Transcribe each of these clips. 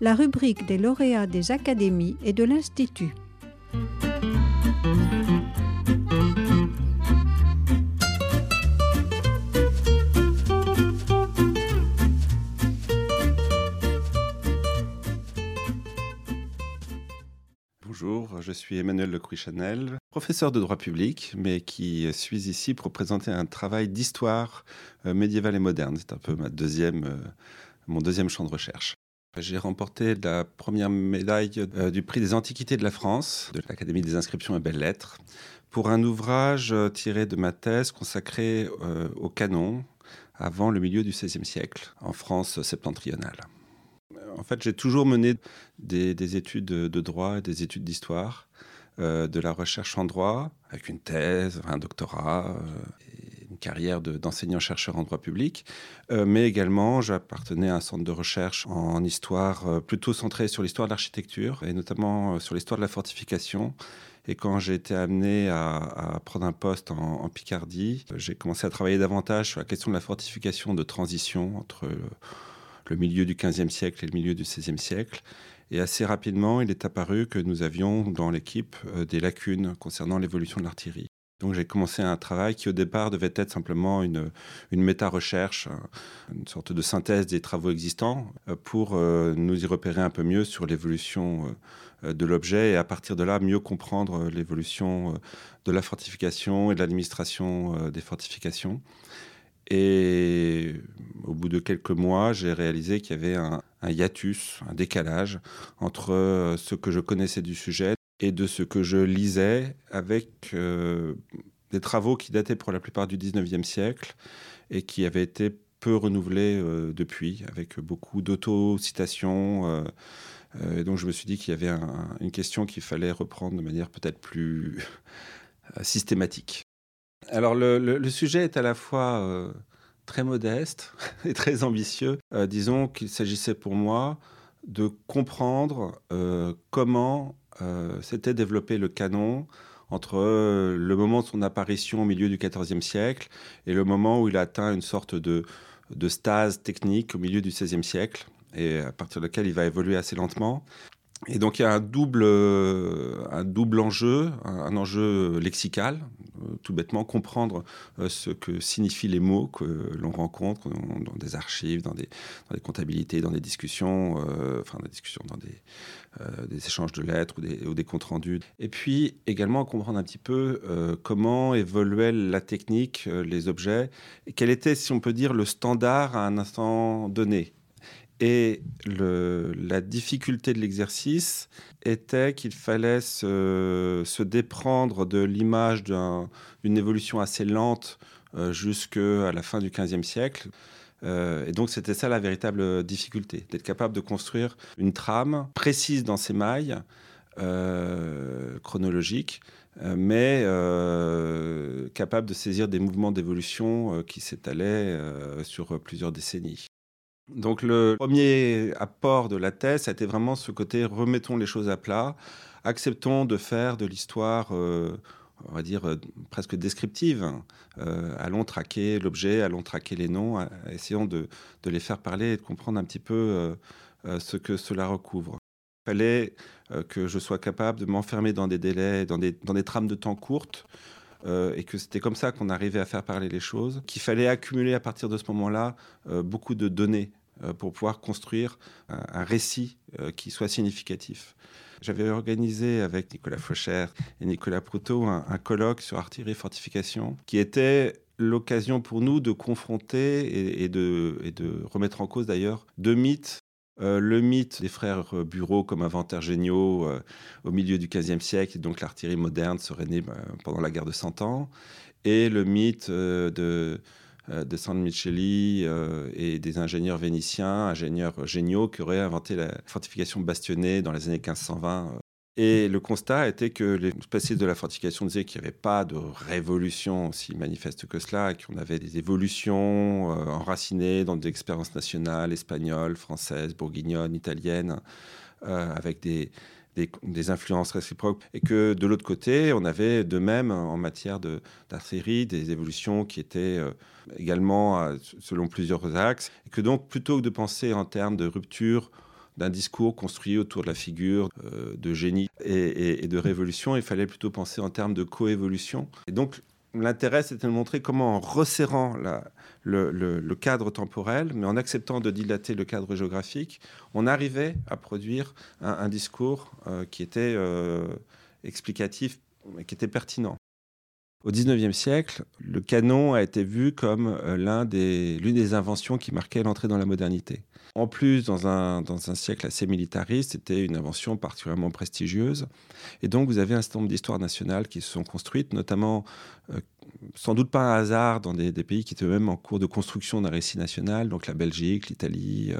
la rubrique des lauréats des académies et de l'Institut. Bonjour, je suis Emmanuel Lecruy-Chanel, professeur de droit public, mais qui suis ici pour présenter un travail d'histoire euh, médiévale et moderne. C'est un peu ma deuxième, euh, mon deuxième champ de recherche. J'ai remporté la première médaille euh, du prix des antiquités de la France, de l'Académie des inscriptions et belles-lettres, pour un ouvrage tiré de ma thèse consacrée au canon avant le milieu du XVIe siècle, en France septentrionale. En fait, j'ai toujours mené des, études de droit et des études d'histoire, euh, de la recherche en droit, avec une thèse, un doctorat, euh, carrière d'enseignant-chercheur en droit public. Euh, mais également, j'appartenais à un centre de recherche en histoire plutôt centré sur l'histoire de l'architecture, et notamment sur l'histoire de la fortification. Et quand j'ai été amené à, prendre un poste en, en Picardie, j'ai commencé à travailler davantage sur la question de la fortification de transition entre le milieu du XVe siècle et le milieu du XVIe siècle. Et assez rapidement, il est apparu que nous avions dans l'équipe euh, des lacunes concernant l'évolution de l'artillerie. Donc j'ai commencé un travail qui au départ devait être simplement une, une méta-recherche, une sorte de synthèse des travaux existants euh, pour euh, nous y repérer un peu mieux sur l'évolution de l'objet et à partir de là mieux comprendre l'évolution de la fortification et de l'administration des fortifications. Et au bout de quelques mois, j'ai réalisé qu'il y avait un, hiatus, un décalage entre euh, ce que je connaissais du sujet et de ce que je lisais avec euh, des travaux qui dataient pour la plupart du 19e siècle et qui avaient été peu renouvelés euh, depuis, avec beaucoup d'auto-citations. et donc je me suis dit qu'il y avait une question qu'il fallait reprendre de manière peut-être plus systématique. Alors le, sujet est à la fois euh, très modeste et très ambitieux. Euh, disons qu'il s'agissait pour moi de comprendre euh, comment s'était développé le canon entre le moment de son apparition au milieu du XIVe siècle et le moment où il atteint une sorte de, stase technique au milieu du XVIe siècle, et à partir de laquelle il va évoluer assez lentement. Et donc il y a un double, un double enjeu, un enjeu lexical, euh, tout bêtement comprendre euh, ce que signifient les mots que l'on rencontre dans, des archives, dans des, comptabilités, dans des discussions, euh, enfin des discussions, dans des, échanges de lettres ou des, comptes rendus. Et puis également comprendre un petit peu comment évoluait la technique, les objets, et quel était, si on peut dire, le standard à un instant donné? Et la difficulté de l'exercice était qu'il fallait se, déprendre de l'image d'une évolution assez lente euh, jusqu'à la fin du XVe siècle. Euh, et donc c'était ça la véritable difficulté, d'être capable de construire une trame précise dans ses mailles euh, chronologiques, mais capable de saisir des mouvements d'évolution qui s'étalaient sur plusieurs décennies. Donc le premier apport de la thèse, ça a été vraiment ce côté remettons les choses à plat, acceptons de faire de l'histoire, euh, on va dire, euh, presque descriptive. Euh, allons traquer l'objet, allons traquer les noms, essayons de, les faire parler et de comprendre un petit peu ce que cela recouvre. Il fallait que je sois capable de m'enfermer dans des délais, dans des, dans des trames de temps courtes, et que c'était comme ça qu'on arrivait à faire parler les choses, qu'il fallait accumuler à partir de ce moment-là beaucoup de données euh, pour pouvoir construire un, récit euh, qui soit significatif. J'avais organisé avec Nicolas Faucher et Nicolas Proutot un, colloque sur artillerie fortification qui était l'occasion pour nous de confronter et de, remettre en cause d'ailleurs deux mythes. Euh, le mythe des frères Bureau comme inventaires géniaux au milieu du XVe siècle, et donc l'artillerie moderne serait née pendant la guerre de Cent Ans, et le mythe de euh, de San Micheli euh, et des ingénieurs vénitiens, ingénieurs géniaux qui auraient inventé la fortification bastonnée dans les années 1520. Euh. Et le constat était que les spécialistes de la fortification disaient qu'il n'y avait pas de révolution aussi manifeste que cela, qu'on avait des évolutions enracinées dans des expériences nationales, espagnoles, françaises, bourguignonnes, italiennes, avec des, influences réciproques, et que de l'autre côté, on avait de même en matière d'artillerie des évolutions qui étaient euh, également euh, selon plusieurs axes, et que donc plutôt que de penser en termes de rupture d'un discours construit autour de la figure euh, de génie et, de révolution. Il fallait plutôt penser en termes de coévolution. Et donc, l'intérêt, c'était de montrer comment, en resserrant le, cadre temporel, mais en acceptant de dilater le cadre géographique, on arrivait à produire un, discours euh, qui était euh, explicatif, qui était pertinent. Au XIXe siècle, le canon a été vu comme euh, l'une des, inventions qui marquait l'entrée dans la modernité. En plus, dans un, siècle assez militariste, c'était une invention particulièrement prestigieuse. Et donc, vous avez un certain nombre d'histoires nationales qui se sont construites, notamment, euh, sans doute pas un hasard, dans des, pays qui étaient même en cours de construction d'un récit national, donc la Belgique, l'Italie,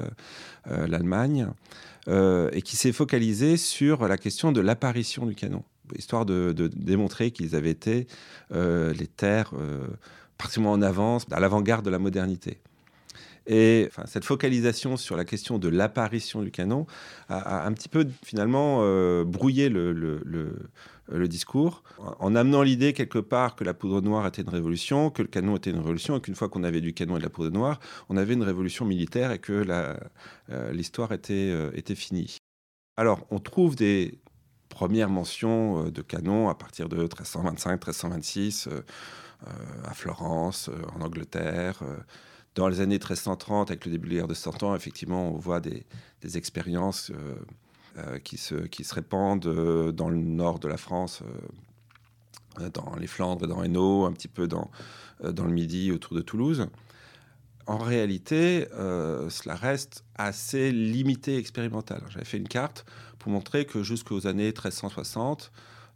euh, l'Allemagne, et qui s'est focalisé sur la question de l'apparition du canon histoire de, démontrer qu'ils avaient été euh, les terres euh, particulièrement en avance, à l'avant-garde de la modernité. Et cette focalisation sur la question de l'apparition du canon a, un petit peu finalement euh, brouillé le, discours, en amenant l'idée quelque part que la poudre noire était une révolution, que le canon était une révolution, et qu'une fois qu'on avait du canon et de la poudre noire, on avait une révolution militaire et que l'histoire était finie. Alors, on trouve des, première mention euh, de canon à partir de 1325-1326 euh, euh, à Florence, en Angleterre. Dans les années 1330, avec le début de la de Cent Ans, effectivement, on voit des, expériences qui, se, répandent dans le nord de la France, dans les Flandres, dans Hainaut, un petit peu dans le Midi, autour de Toulouse. En réalité, cela reste assez limité expérimental. J'avais fait une carte pour montrer que jusqu'aux années 1360,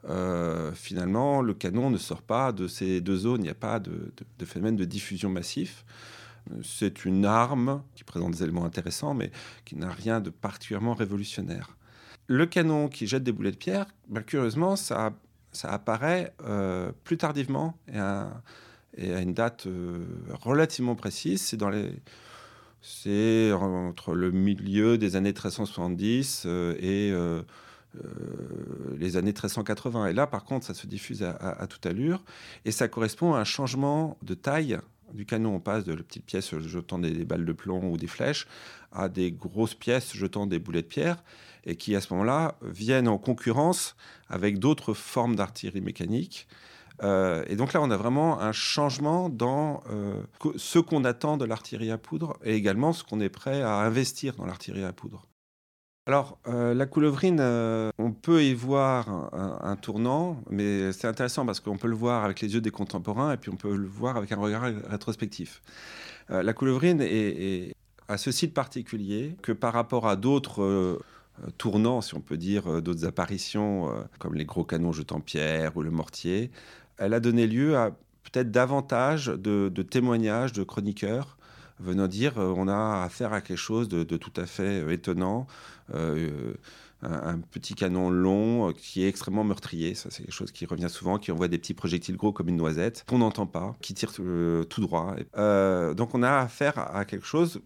euh, finalement, le canon ne sort pas de ces deux zones. Il n'y a pas de, phénomène de diffusion massif. C'est une arme qui présente des éléments intéressants, mais qui n'a rien de particulièrement révolutionnaire. Le canon qui jette des boulets de pierre, ben, curieusement, ça, apparaît euh, plus tardivement et à, et à une date euh, relativement précise. C'est entre le milieu des années 1370 euh, et euh, les années 1380. Et là, par contre, ça se diffuse à, toute allure. Et ça correspond à un changement de taille du canon. On passe de petites pièces jetant des, balles de plomb ou des flèches à des grosses pièces jetant des boulets de pierre et qui, à ce moment-là, viennent en concurrence avec d'autres formes d'artillerie mécanique euh, et donc là, on a vraiment un changement dans euh, ce qu'on attend de l'artillerie à poudre et également ce qu'on est prêt à investir dans l'artillerie à poudre. Alors, euh, la coulevrine, on peut y voir un, tournant, mais c'est intéressant parce qu'on peut le voir avec les yeux des contemporains et puis on peut le voir avec un regard rétrospectif. la coulevrine est, a ceci de particulier que par rapport à d'autres tournants, si on peut dire, d'autres apparitions, comme les gros canons jetant pierre ou le mortier, elle a donné lieu à peut-être davantage de, témoignages de chroniqueurs venant dire euh, on a affaire à quelque chose de, tout à fait euh, étonnant. Euh, un, petit canon long qui est extrêmement meurtrier. Ça, c'est quelque chose qui revient souvent, qui envoie des petits projectiles gros comme une noisette, qu'on n'entend pas, qui tire tout droit. donc on a affaire à quelque chose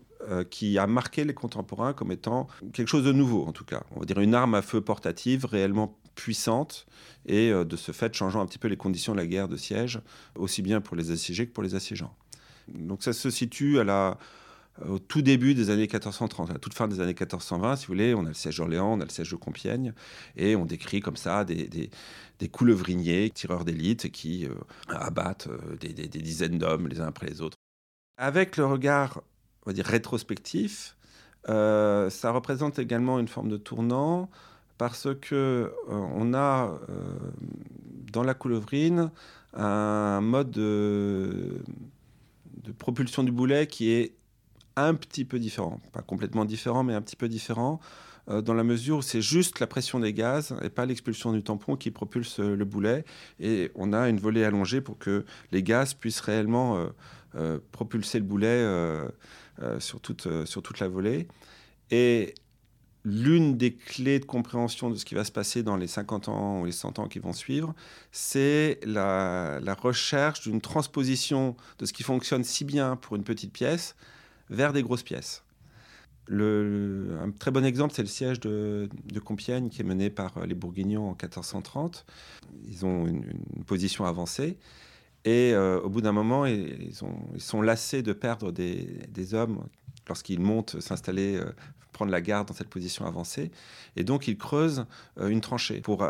qui a marqué les contemporains comme étant quelque chose de nouveau, en tout cas. On va dire une arme à feu portative réellement puissante et euh, de ce fait changeant un petit peu les conditions de la guerre de siège, aussi bien pour les assiégés que pour les assiégeants. Donc ça se situe à la, au tout début des années 1430, à la toute fin des années 1420, si vous voulez, on a le siège d'Orléans, on a le siège de Compiègne, et on décrit comme ça des, des, coulevriniers, tireurs d'élite, qui euh, abattent euh, des, dizaines d'hommes les uns après les autres. Avec le regard, on va dire, rétrospectif, ça représente également une forme de tournant parce que euh, on a euh, dans la coulevrine un mode de, propulsion du boulet qui est un petit peu différent, pas complètement différent, mais un petit peu différent, euh, dans la mesure où c'est juste la pression des gaz et pas l'expulsion du tampon qui propulse le boulet. Et on a une volée allongée pour que les gaz puissent réellement propulser le boulet sur, toute, sur toute la volée. Et l'une des clés de compréhension de ce qui va se passer dans les 50 ans ou les 100 ans qui vont suivre, c'est la, recherche d'une transposition de ce qui fonctionne si bien pour une petite pièce vers des grosses pièces. un très bon exemple, c'est le siège de, Compiègne qui est mené par les Bourguignons en 1430. Ils ont une, position avancée. Et euh, au bout d'un moment, ils, sont lassés de perdre des, hommes lorsqu'ils montent s'installer euh, prendre la garde dans cette position avancée. Et donc, il creuse une tranchée pour,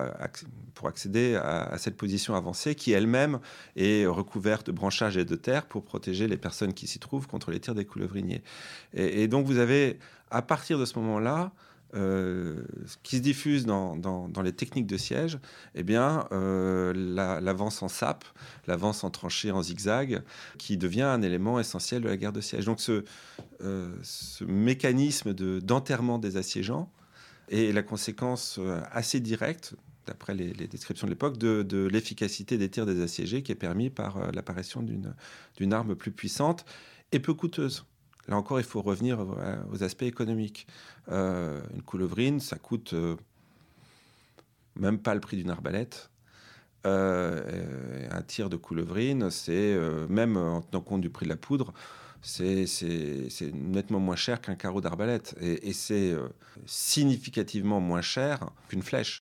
pour accéder à, cette position avancée qui elle-même est recouverte de branchages et de terre pour protéger les personnes qui s'y trouvent contre les tirs des coulevriniers. Et, et donc, vous avez, à partir de ce moment-là, euh, qui se diffuse dans, les techniques de siège, eh bien, euh, l'avance en sape, l'avance en tranchée en zigzag, qui devient un élément essentiel de la guerre de siège. Donc ce, euh, mécanisme d'enterrement des assiégeants est la conséquence assez directe d'après les, descriptions de l'époque, de, l'efficacité des tirs des assiégés qui est permis par l'apparition d'une arme plus puissante et peu coûteuse. Là encore, il faut revenir aux aspects économiques. Euh, une coulevrine, ça coûte euh, même pas le prix d'une arbalète. Euh, un tir de coulevrine, c'est même en tenant compte du prix de la poudre, c'est nettement moins cher qu'un carreau d'arbalète. Et, c'est significativement moins cher qu'une flèche.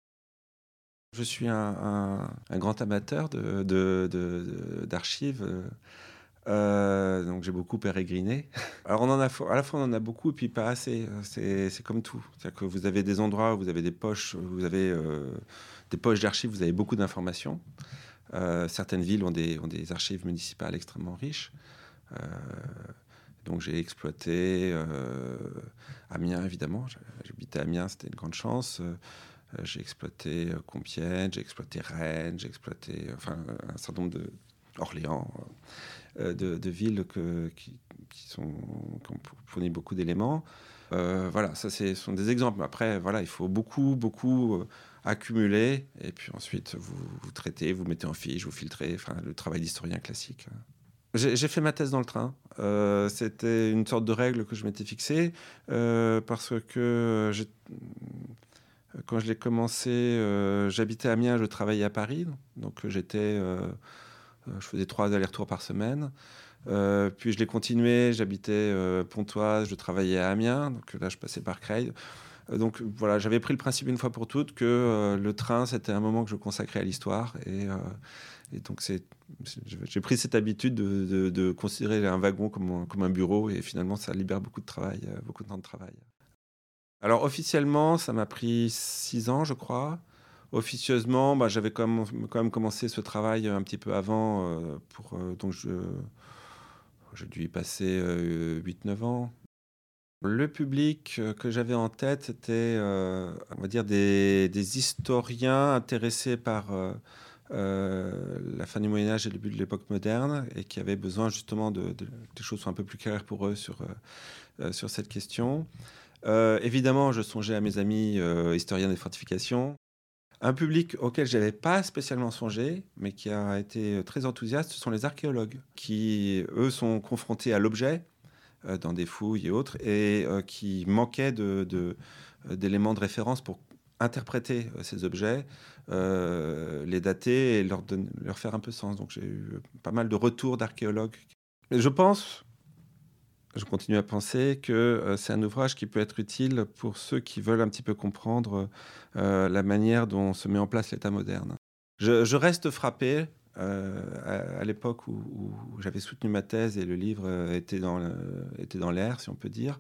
Je suis un, grand amateur d'archives. Euh, donc j'ai beaucoup pérégriné. Alors on en a, à la fois on en a beaucoup et puis pas assez. C'est comme tout. C'est-à-dire que vous avez des endroits vous avez des poches, vous avez euh, des poches d'archives, vous avez beaucoup d'informations. Euh, certaines villes ont des, ont des, archives municipales extrêmement riches. donc j'ai exploité Amiens évidemment. J'habitais Amiens, c'était une grande chance. j'ai exploité Compiègne, j'ai exploité Rennes, j'ai exploité enfin un certain nombre de Orléans. Euh, de, villes que, qui, sont, ont fourni beaucoup d'éléments. Euh, voilà, ça ce sont des exemples. Après, voilà, il faut beaucoup, beaucoup euh, accumuler et puis ensuite vous, traitez, vous mettez en fiche, vous filtrez. Enfin, le travail d'historien classique. J'ai fait ma thèse dans le train. C'était une sorte de règle que je m'étais fixée parce que quand je l'ai commencé, j'habitais à Amiens, je travaillais à Paris, donc j'étais euh, je faisais trois allers-retours par semaine. Euh, puis je l'ai continué, j'habitais euh, Pontoise, je travaillais à Amiens, donc là je passais par Creil. donc voilà, j'avais pris le principe une fois pour toutes que le train c'était un moment que je consacrais à l'histoire et, donc j'ai pris cette habitude de, considérer un wagon comme, comme, un bureau et finalement ça libère beaucoup de travail, beaucoup de temps de travail. Alors officiellement ça m'a pris six ans je crois officieusement, bah, j'avais quand même, commencé ce travail un petit peu avant. Euh, euh, donc, j'ai dû y passer 8-9 euh, ans. Le public que j'avais en tête, c'était, on va dire, des, des, historiens intéressés par la fin du Moyen Âge et le début de l'époque moderne, et qui avaient besoin justement de, de, des choses soient un peu plus claires pour eux sur, sur cette question. évidemment, je songeais à mes amis historiens des fortifications. Un public auquel je n'avais pas spécialement songé, mais qui a été très enthousiaste, ce sont les archéologues, qui, eux, sont confrontés à l'objet euh, dans des fouilles et autres, et euh, qui manquaient euh, d'éléments de, référence pour interpréter ces objets, les dater et leur, leur faire un peu sens. Donc j'ai eu pas mal de retours d'archéologues. Je pense, je continue à penser que euh, c'est un ouvrage qui peut être utile pour ceux qui veulent un petit peu comprendre euh, la manière dont se met en place l'État moderne. Je, reste frappé euh, à, l'époque où, j'avais soutenu ma thèse et le livre était dans, l'air, si on peut dire.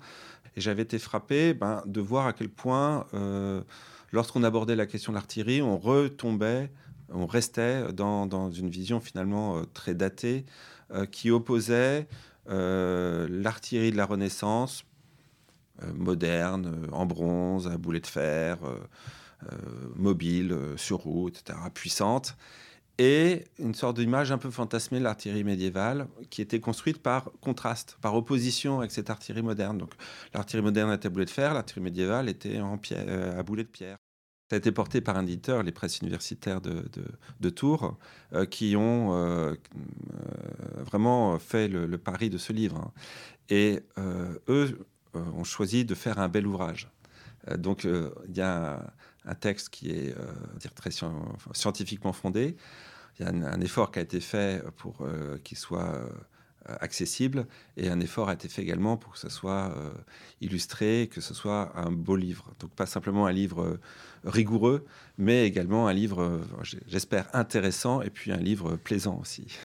Et j'avais été frappé ben, de voir à quel point, lorsqu'on abordait la question de l'artillerie, on retombait, on restait dans, une vision finalement très datée qui opposait l'artillerie de la Renaissance, euh, moderne, euh, en bronze, à boulet de fer, mobile, sur route, etc., puissante, et une sorte d'image un peu fantasmée de l'artillerie médiévale qui était construite par contraste, par opposition avec cette artillerie moderne. Donc l'artillerie moderne était à boulet de fer, l'artillerie médiévale était en pierre, à boulet de pierre. Ça a été porté par un éditeur, les presses universitaires de, Tours, euh, qui ont euh, euh, vraiment fait le, pari de ce livre. Et eux ont choisi de faire un bel ouvrage. donc il y a un, texte qui est très scientifiquement fondé. Il y a un, effort qui a été fait pour qu'il soit accessible et un effort a été fait également pour que ce soit illustré, que ce soit un beau livre. Donc pas simplement un livre rigoureux, mais également un livre, j'espère, intéressant et puis un livre plaisant aussi.